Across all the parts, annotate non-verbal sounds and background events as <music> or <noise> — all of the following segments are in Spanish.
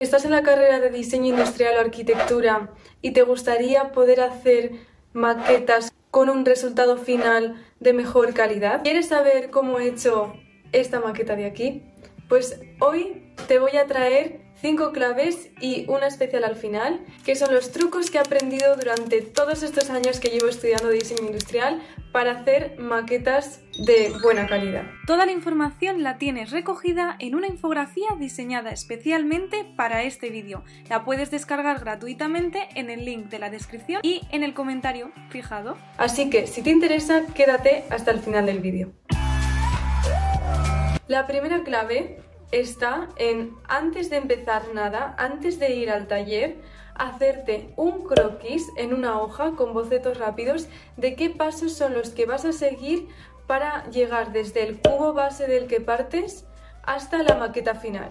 ¿Estás en la carrera de diseño industrial o arquitectura y te gustaría poder hacer maquetas con un resultado final de mejor calidad? ¿Quieres saber cómo he hecho esta maqueta de aquí? Pues hoy te voy a traer cinco claves y una especial al final, que son los trucos que he aprendido durante todos estos años que llevo estudiando diseño industrial para hacer maquetas de buena calidad. Toda la información la tienes recogida en una infografía diseñada especialmente para este vídeo. La puedes descargar gratuitamente en el link de la descripción y en el comentario fijado. Así que si te interesa, quédate hasta el final del vídeo. La primera clave está en, antes de empezar nada, antes de ir al taller, hacerte un croquis en una hoja con bocetos rápidos de qué pasos son los que vas a seguir para llegar desde el cubo base del que partes hasta la maqueta final.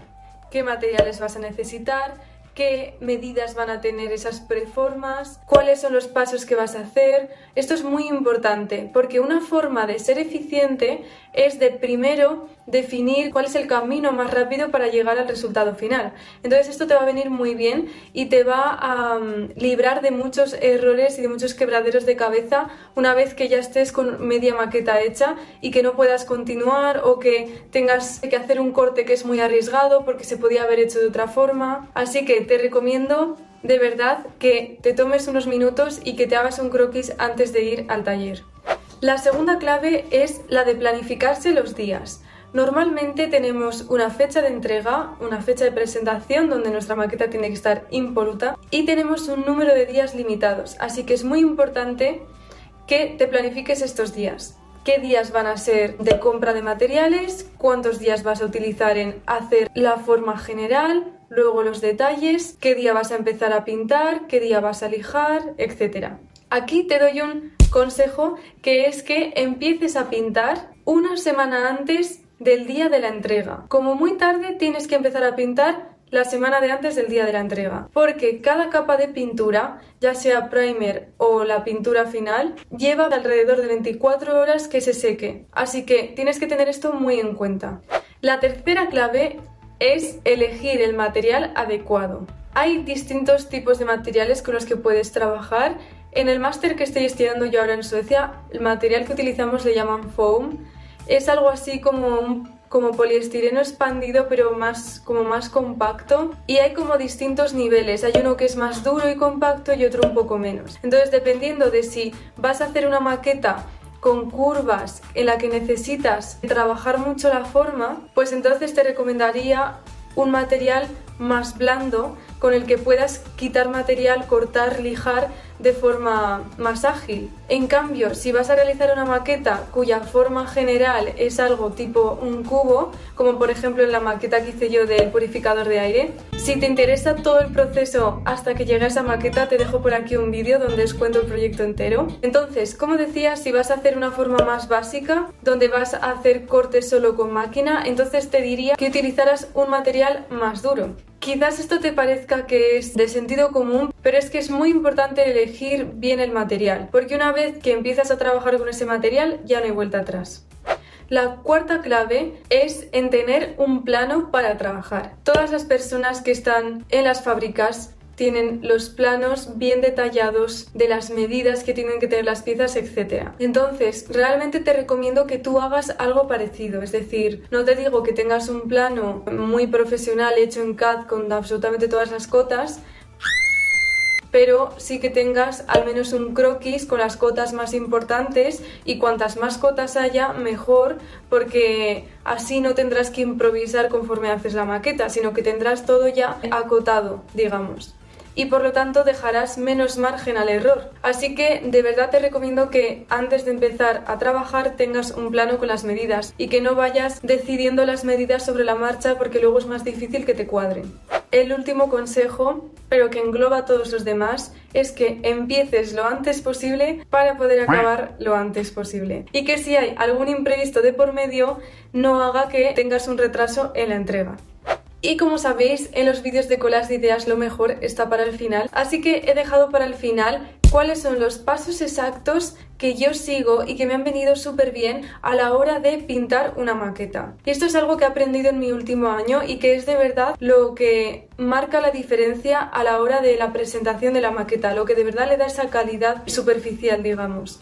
¿Qué materiales vas a necesitar? Qué medidas van a tener esas preformas, cuáles son los pasos que vas a hacer. Esto es muy importante porque una forma de ser eficiente es de primero definir cuál es el camino más rápido para llegar al resultado final. Entonces esto te va a venir muy bien y te va a mm, librar de muchos errores y de muchos quebraderos de cabeza una vez que ya estés con media maqueta hecha y que no puedas continuar o que tengas que hacer un corte que es muy arriesgado porque se podía haber hecho de otra forma. Así que te recomiendo de verdad que te tomes unos minutos y que te hagas un croquis antes de ir al taller. La segunda clave es la de planificarse los días. Normalmente tenemos una fecha de entrega, una fecha de presentación donde nuestra maqueta tiene que estar impoluta y tenemos un número de días limitados, así que es muy importante que te planifiques estos días. ¿Qué días van a ser de compra de materiales? ¿Cuántos días vas a utilizar en hacer la forma general? Luego los detalles, qué día vas a empezar a pintar, qué día vas a lijar, etc. Aquí te doy un consejo que es que empieces a pintar una semana antes del día de la entrega. Como muy tarde tienes que empezar a pintar la semana de antes del día de la entrega, porque cada capa de pintura, ya sea primer o la pintura final, lleva alrededor de 24 horas que se seque, así que tienes que tener esto muy en cuenta. La tercera clave es elegir el material adecuado. Hay distintos tipos de materiales con los que puedes trabajar. En el máster que estoy estudiando yo ahora en Suecia, el material que utilizamos le llaman foam es algo así como como poliestireno expandido pero más como más compacto y hay como distintos niveles hay uno que es más duro y compacto y otro un poco menos entonces dependiendo de si vas a hacer una maqueta con curvas en la que necesitas trabajar mucho la forma pues entonces te recomendaría un material más blando con el que puedas quitar material, cortar, lijar de forma más ágil. En cambio, si vas a realizar una maqueta cuya forma general es algo tipo un cubo, como por ejemplo en la maqueta que hice yo del purificador de aire, si te interesa todo el proceso hasta que llegue a esa maqueta, te dejo por aquí un vídeo donde os cuento el proyecto entero. Entonces, como decía, si vas a hacer una forma más básica, donde vas a hacer cortes solo con máquina, entonces te diría que utilizaras un material más duro. Quizás esto te parezca que es de sentido común, pero es que es muy importante elegir bien el material, porque una vez que empiezas a trabajar con ese material ya no hay vuelta atrás. La cuarta clave es en tener un plano para trabajar. Todas las personas que están en las fábricas tienen los planos bien detallados de las medidas que tienen que tener las piezas, etc. Entonces, realmente te recomiendo que tú hagas algo parecido, es decir, no te digo que tengas un plano muy profesional hecho en CAD con absolutamente todas las cotas, pero sí que tengas al menos un croquis con las cotas más importantes y cuantas más cotas haya, mejor, porque así no tendrás que improvisar conforme haces la maqueta, sino que tendrás todo ya acotado, digamos y por lo tanto dejarás menos margen al error. Así que de verdad te recomiendo que antes de empezar a trabajar tengas un plano con las medidas y que no vayas decidiendo las medidas sobre la marcha porque luego es más difícil que te cuadren. El último consejo, pero que engloba todos los demás, es que empieces lo antes posible para poder acabar lo antes posible. Y que si hay algún imprevisto de por medio, no haga que tengas un retraso en la entrega. Y como sabéis, en los vídeos de colas de ideas lo mejor está para el final, así que he dejado para el final cuáles son los pasos exactos que yo sigo y que me han venido súper bien a la hora de pintar una maqueta. Y esto es algo que he aprendido en mi último año y que es de verdad lo que marca la diferencia a la hora de la presentación de la maqueta, lo que de verdad le da esa calidad superficial, digamos.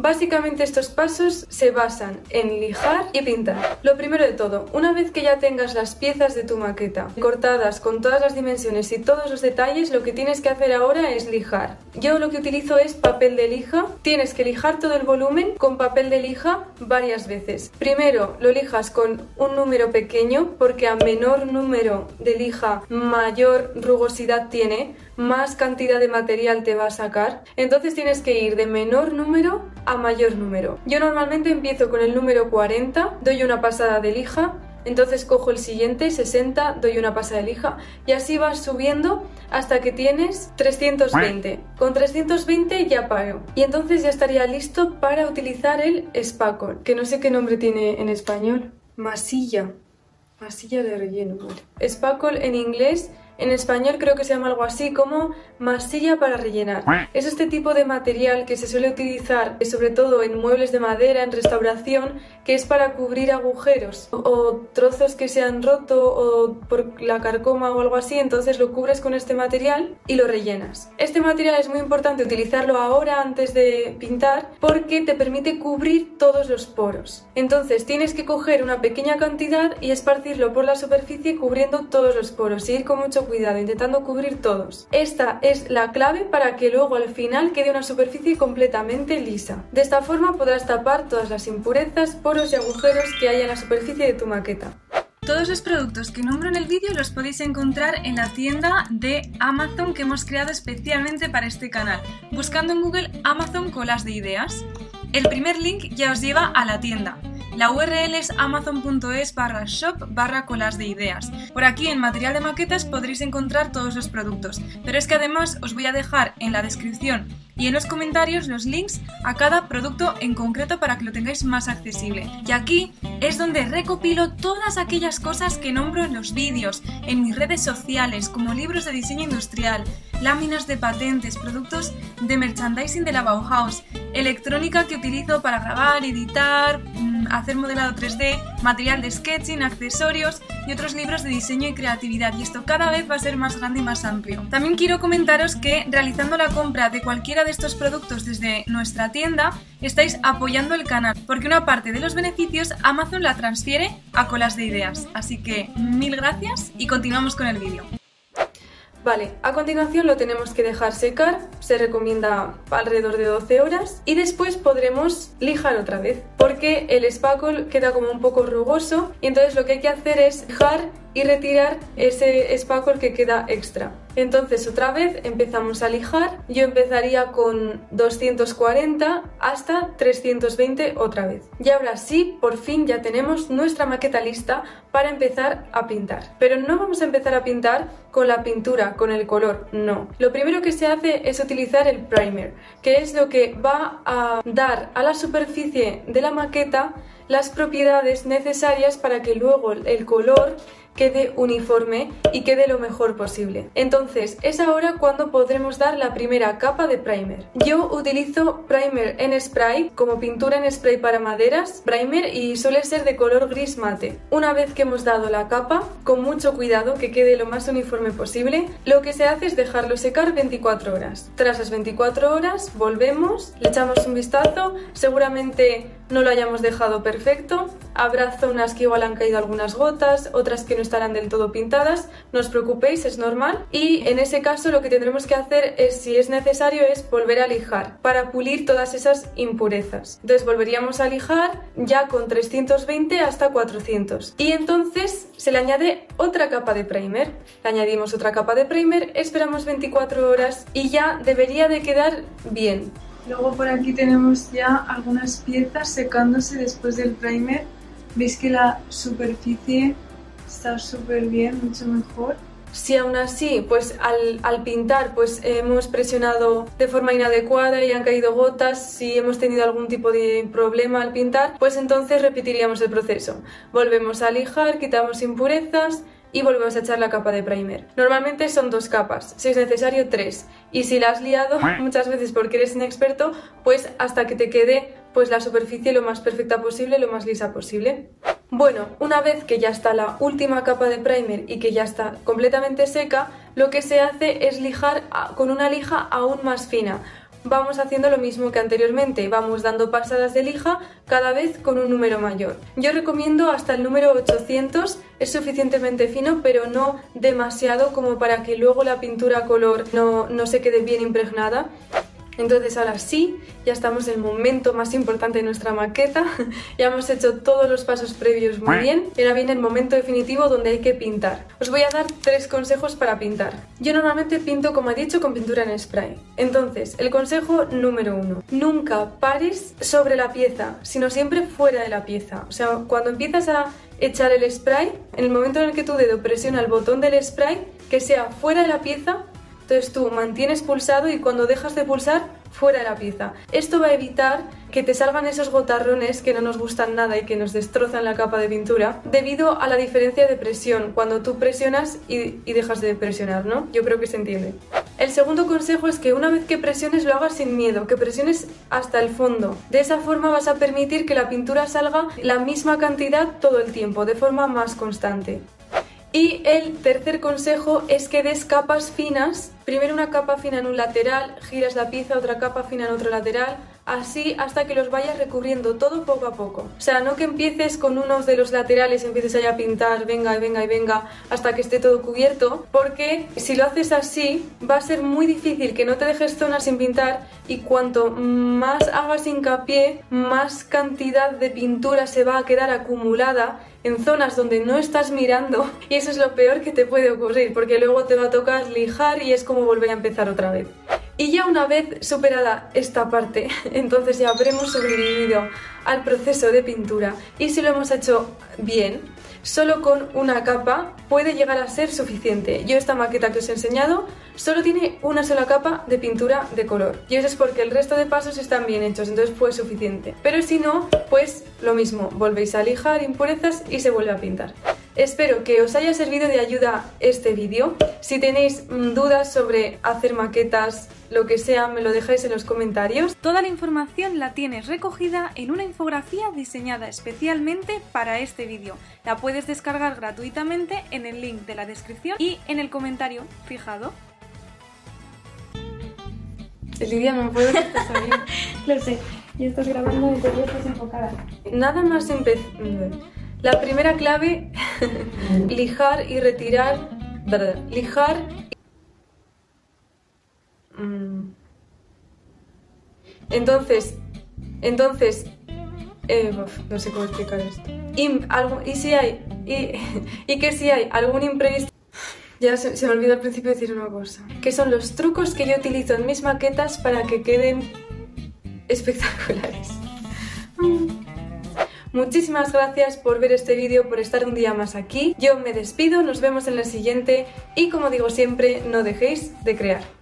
Básicamente estos pasos se basan en lijar y pintar. Lo primero de todo, una vez que ya tengas las piezas de tu maqueta cortadas con todas las dimensiones y todos los detalles, lo que tienes que hacer ahora es lijar. Yo lo que utilizo es papel de lija. Tienes que lijar todo el volumen con papel de lija varias veces. Primero lo lijas con un número pequeño porque a menor número de lija mayor rugosidad tiene más cantidad de material te va a sacar. Entonces tienes que ir de menor número a mayor número. Yo normalmente empiezo con el número 40, doy una pasada de lija, entonces cojo el siguiente, 60, doy una pasada de lija y así vas subiendo hasta que tienes 320. Con 320 ya paro. Y entonces ya estaría listo para utilizar el spackle, que no sé qué nombre tiene en español. Masilla. Masilla de relleno. Spackle en inglés en español creo que se llama algo así como masilla para rellenar. Es este tipo de material que se suele utilizar sobre todo en muebles de madera, en restauración, que es para cubrir agujeros o trozos que se han roto o por la carcoma o algo así, entonces lo cubres con este material y lo rellenas. Este material es muy importante utilizarlo ahora antes de pintar porque te permite cubrir todos los poros. Entonces tienes que coger una pequeña cantidad y esparcirlo por la superficie cubriendo todos los poros y ir con mucho cuidado, intentando cubrir todos. Esta es la clave para que luego al final quede una superficie completamente lisa. De esta forma podrás tapar todas las impurezas, poros y agujeros que haya en la superficie de tu maqueta. Todos los productos que nombro en el vídeo los podéis encontrar en la tienda de Amazon que hemos creado especialmente para este canal, buscando en Google Amazon Colas de Ideas. El primer link ya os lleva a la tienda. La URL es amazon.es barra shop barra colas de ideas. Por aquí en material de maquetas podréis encontrar todos los productos, pero es que además os voy a dejar en la descripción y en los comentarios los links a cada producto en concreto para que lo tengáis más accesible. Y aquí es donde recopilo todas aquellas cosas que nombro en los vídeos, en mis redes sociales, como libros de diseño industrial, láminas de patentes, productos de merchandising de la Bauhaus, electrónica que utilizo para grabar, editar, hacer modelado 3D, material de sketching, accesorios y otros libros de diseño y creatividad. Y esto cada vez va a ser más grande y más amplio. También quiero comentaros que realizando la compra de cualquiera de estos productos desde nuestra tienda, estáis apoyando el canal, porque una parte de los beneficios Amazon la transfiere a colas de ideas. Así que mil gracias y continuamos con el vídeo. Vale, a continuación lo tenemos que dejar secar, se recomienda alrededor de 12 horas y después podremos lijar otra vez porque el spackle queda como un poco rugoso y entonces lo que hay que hacer es lijar y retirar ese spackle que queda extra. Entonces otra vez empezamos a lijar, yo empezaría con 240 hasta 320 otra vez. Y ahora sí, por fin ya tenemos nuestra maqueta lista para empezar a pintar. Pero no vamos a empezar a pintar con la pintura, con el color, no. Lo primero que se hace es utilizar el primer, que es lo que va a dar a la superficie de la maqueta las propiedades necesarias para que luego el color quede uniforme y quede lo mejor posible. Entonces es ahora cuando podremos dar la primera capa de primer. Yo utilizo primer en spray como pintura en spray para maderas, primer y suele ser de color gris mate. Una vez que hemos dado la capa, con mucho cuidado que quede lo más uniforme posible, lo que se hace es dejarlo secar 24 horas. Tras las 24 horas volvemos, le echamos un vistazo, seguramente no lo hayamos dejado perfecto, habrá zonas que igual han caído algunas gotas, otras que no estarán del todo pintadas, no os preocupéis, es normal. Y en ese caso lo que tendremos que hacer es, si es necesario, es volver a lijar para pulir todas esas impurezas. Entonces volveríamos a lijar ya con 320 hasta 400. Y entonces se le añade otra capa de primer. Le añadimos otra capa de primer, esperamos 24 horas y ya debería de quedar bien. Luego por aquí tenemos ya algunas piezas secándose después del primer. Veis que la superficie está súper bien, mucho mejor. Si aún así, pues al, pintar, pues hemos presionado de forma inadecuada y han caído gotas, si hemos tenido algún tipo de problema al pintar, pues entonces repetiríamos el proceso. Volvemos a lijar, quitamos impurezas, y volvemos a echar la capa de primer. Normalmente son dos capas, si es necesario tres. Y si la has liado <laughs> muchas veces porque eres inexperto, pues hasta que te quede pues la superficie lo más perfecta posible, lo más lisa posible. Bueno, una vez que ya está la última capa de primer y que ya está completamente seca, lo que se hace es lijar con una lija aún más fina vamos haciendo lo mismo que anteriormente, vamos dando pasadas de lija cada vez con un número mayor. Yo recomiendo hasta el número 800, es suficientemente fino pero no demasiado como para que luego la pintura color no, no se quede bien impregnada. Entonces ahora sí, ya estamos en el momento más importante de nuestra maqueta, <laughs> ya hemos hecho todos los pasos previos muy bien y ahora viene el momento definitivo donde hay que pintar. Os voy a dar tres consejos para pintar. Yo normalmente pinto, como he dicho, con pintura en spray. Entonces, el consejo número uno, nunca pares sobre la pieza, sino siempre fuera de la pieza. O sea, cuando empiezas a echar el spray, en el momento en el que tu dedo presiona el botón del spray, que sea fuera de la pieza entonces tú mantienes pulsado y cuando dejas de pulsar, fuera de la pieza. Esto va a evitar que te salgan esos gotarrones que no nos gustan nada y que nos destrozan la capa de pintura debido a la diferencia de presión cuando tú presionas y, y dejas de presionar, ¿no? Yo creo que se entiende. El segundo consejo es que una vez que presiones lo hagas sin miedo, que presiones hasta el fondo. De esa forma vas a permitir que la pintura salga la misma cantidad todo el tiempo, de forma más constante. Y el tercer consejo es que des capas finas, primero una capa fina en un lateral, giras la pieza, otra capa fina en otro lateral, así hasta que los vayas recubriendo todo poco a poco. O sea, no que empieces con unos de los laterales y empieces allá a pintar, venga y venga y venga, hasta que esté todo cubierto, porque si lo haces así, va a ser muy difícil que no te dejes zonas sin pintar y cuanto más hagas hincapié, más cantidad de pintura se va a quedar acumulada en zonas donde no estás mirando y eso es lo peor que te puede ocurrir porque luego te va a tocar lijar y es como volver a empezar otra vez. Y ya una vez superada esta parte, <laughs> entonces ya habremos sobrevivido al proceso de pintura y si lo hemos hecho bien, solo con una capa puede llegar a ser suficiente. Yo esta maqueta que os he enseñado solo tiene una sola capa de pintura de color y eso es porque el resto de pasos están bien hechos, entonces fue suficiente. Pero si no, pues lo mismo, volvéis a lijar impurezas y se vuelve a pintar. Espero que os haya servido de ayuda este vídeo. Si tenéis mm, dudas sobre hacer maquetas, lo que sea, me lo dejáis en los comentarios. Toda la información la tienes recogida en una infografía diseñada especialmente para este vídeo. La puedes descargar gratuitamente en el link de la descripción y en el comentario fijado. Lidia, no puedo. <laughs> Lo sé, y estás grabando y te estás enfocada. Nada más empezar. La primera clave, <laughs> lijar y retirar. Lijar. Mm. Entonces, entonces, eh, no sé cómo explicar esto. Y, y si hay, y, <laughs> y, que si hay algún imprevisto. Ya se, se me olvidó al principio decir una cosa. Que son los trucos que yo utilizo en mis maquetas para que queden espectaculares. Muchísimas gracias por ver este vídeo, por estar un día más aquí. Yo me despido, nos vemos en la siguiente y como digo siempre, no dejéis de crear.